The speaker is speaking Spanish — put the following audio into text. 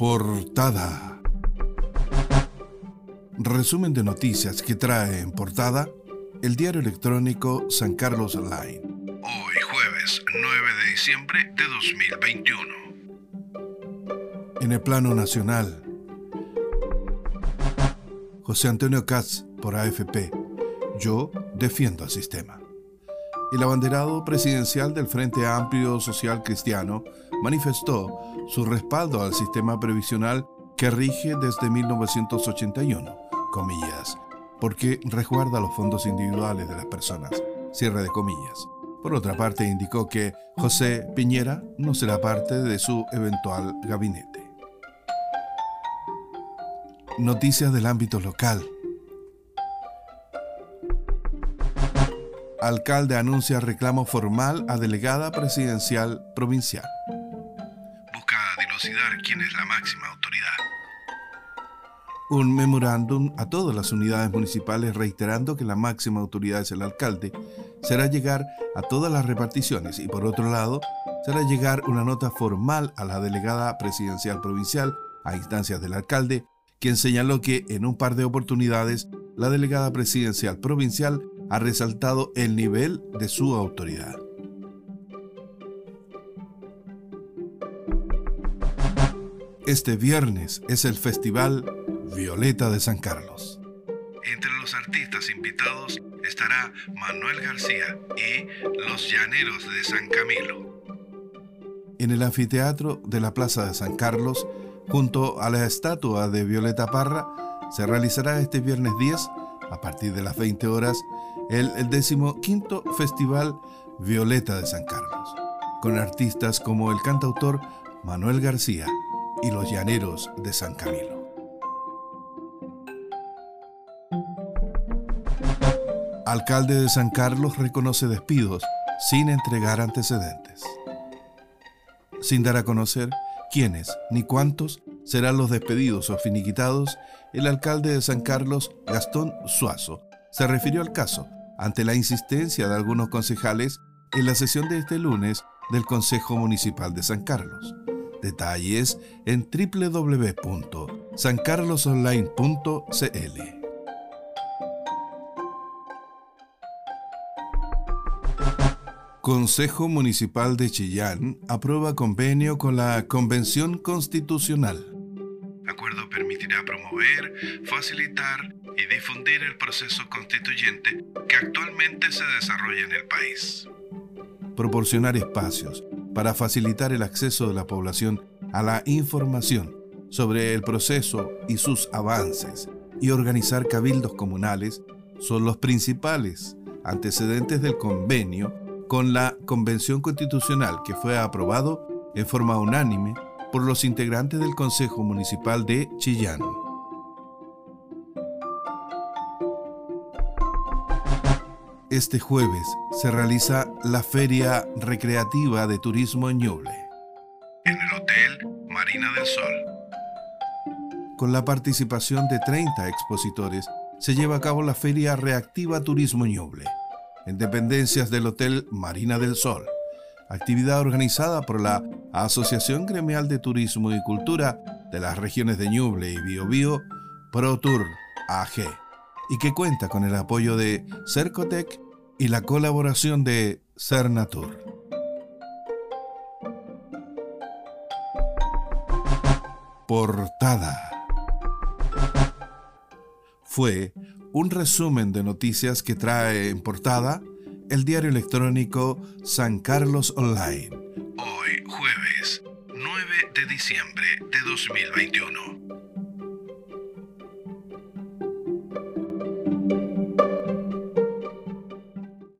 Portada. Resumen de noticias que trae en portada el diario electrónico San Carlos Online. Hoy jueves 9 de diciembre de 2021. En el plano nacional, José Antonio Katz por AFP. Yo defiendo al sistema. El abanderado presidencial del Frente Amplio Social Cristiano manifestó su respaldo al sistema previsional que rige desde 1981, comillas, porque resguarda los fondos individuales de las personas, cierre de comillas. Por otra parte, indicó que José Piñera no será parte de su eventual gabinete. Noticias del ámbito local. Alcalde anuncia reclamo formal a delegada presidencial provincial. Busca dilucidar quién es la máxima autoridad. Un memorándum a todas las unidades municipales reiterando que la máxima autoridad es el alcalde será llegar a todas las reparticiones y por otro lado será llegar una nota formal a la delegada presidencial provincial a instancias del alcalde quien señaló que en un par de oportunidades la delegada presidencial provincial ha resaltado el nivel de su autoridad. Este viernes es el Festival Violeta de San Carlos. Entre los artistas invitados estará Manuel García y Los Llaneros de San Camilo. En el anfiteatro de la Plaza de San Carlos Junto a la estatua de Violeta Parra, se realizará este viernes 10, a partir de las 20 horas, el, el decimoquinto Festival Violeta de San Carlos, con artistas como el cantautor Manuel García y los Llaneros de San Camilo. Alcalde de San Carlos reconoce despidos sin entregar antecedentes. Sin dar a conocer quiénes ni cuántos serán los despedidos o finiquitados, el alcalde de San Carlos, Gastón Suazo, se refirió al caso ante la insistencia de algunos concejales en la sesión de este lunes del Consejo Municipal de San Carlos. Detalles en www.sancarlosonline.cl. Consejo Municipal de Chillán aprueba convenio con la Convención Constitucional. Acuerdo permitirá promover, facilitar y difundir el proceso constituyente que actualmente se desarrolla en el país. Proporcionar espacios para facilitar el acceso de la población a la información sobre el proceso y sus avances y organizar cabildos comunales son los principales antecedentes del convenio con la Convención Constitucional que fue aprobado en forma unánime por los integrantes del Consejo Municipal de Chillán. Este jueves se realiza la Feria Recreativa de Turismo en Ñuble. En el Hotel Marina del Sol. Con la participación de 30 expositores, se lleva a cabo la Feria Reactiva Turismo Ñuble en dependencias del Hotel Marina del Sol, actividad organizada por la Asociación Gremial de Turismo y Cultura de las regiones de Ñuble y Biobío, ProTour AG, y que cuenta con el apoyo de Cercotec y la colaboración de Cernatur. Portada. Fue un resumen de noticias que trae en portada el diario electrónico San Carlos Online. Jueves 9 de diciembre de 2021.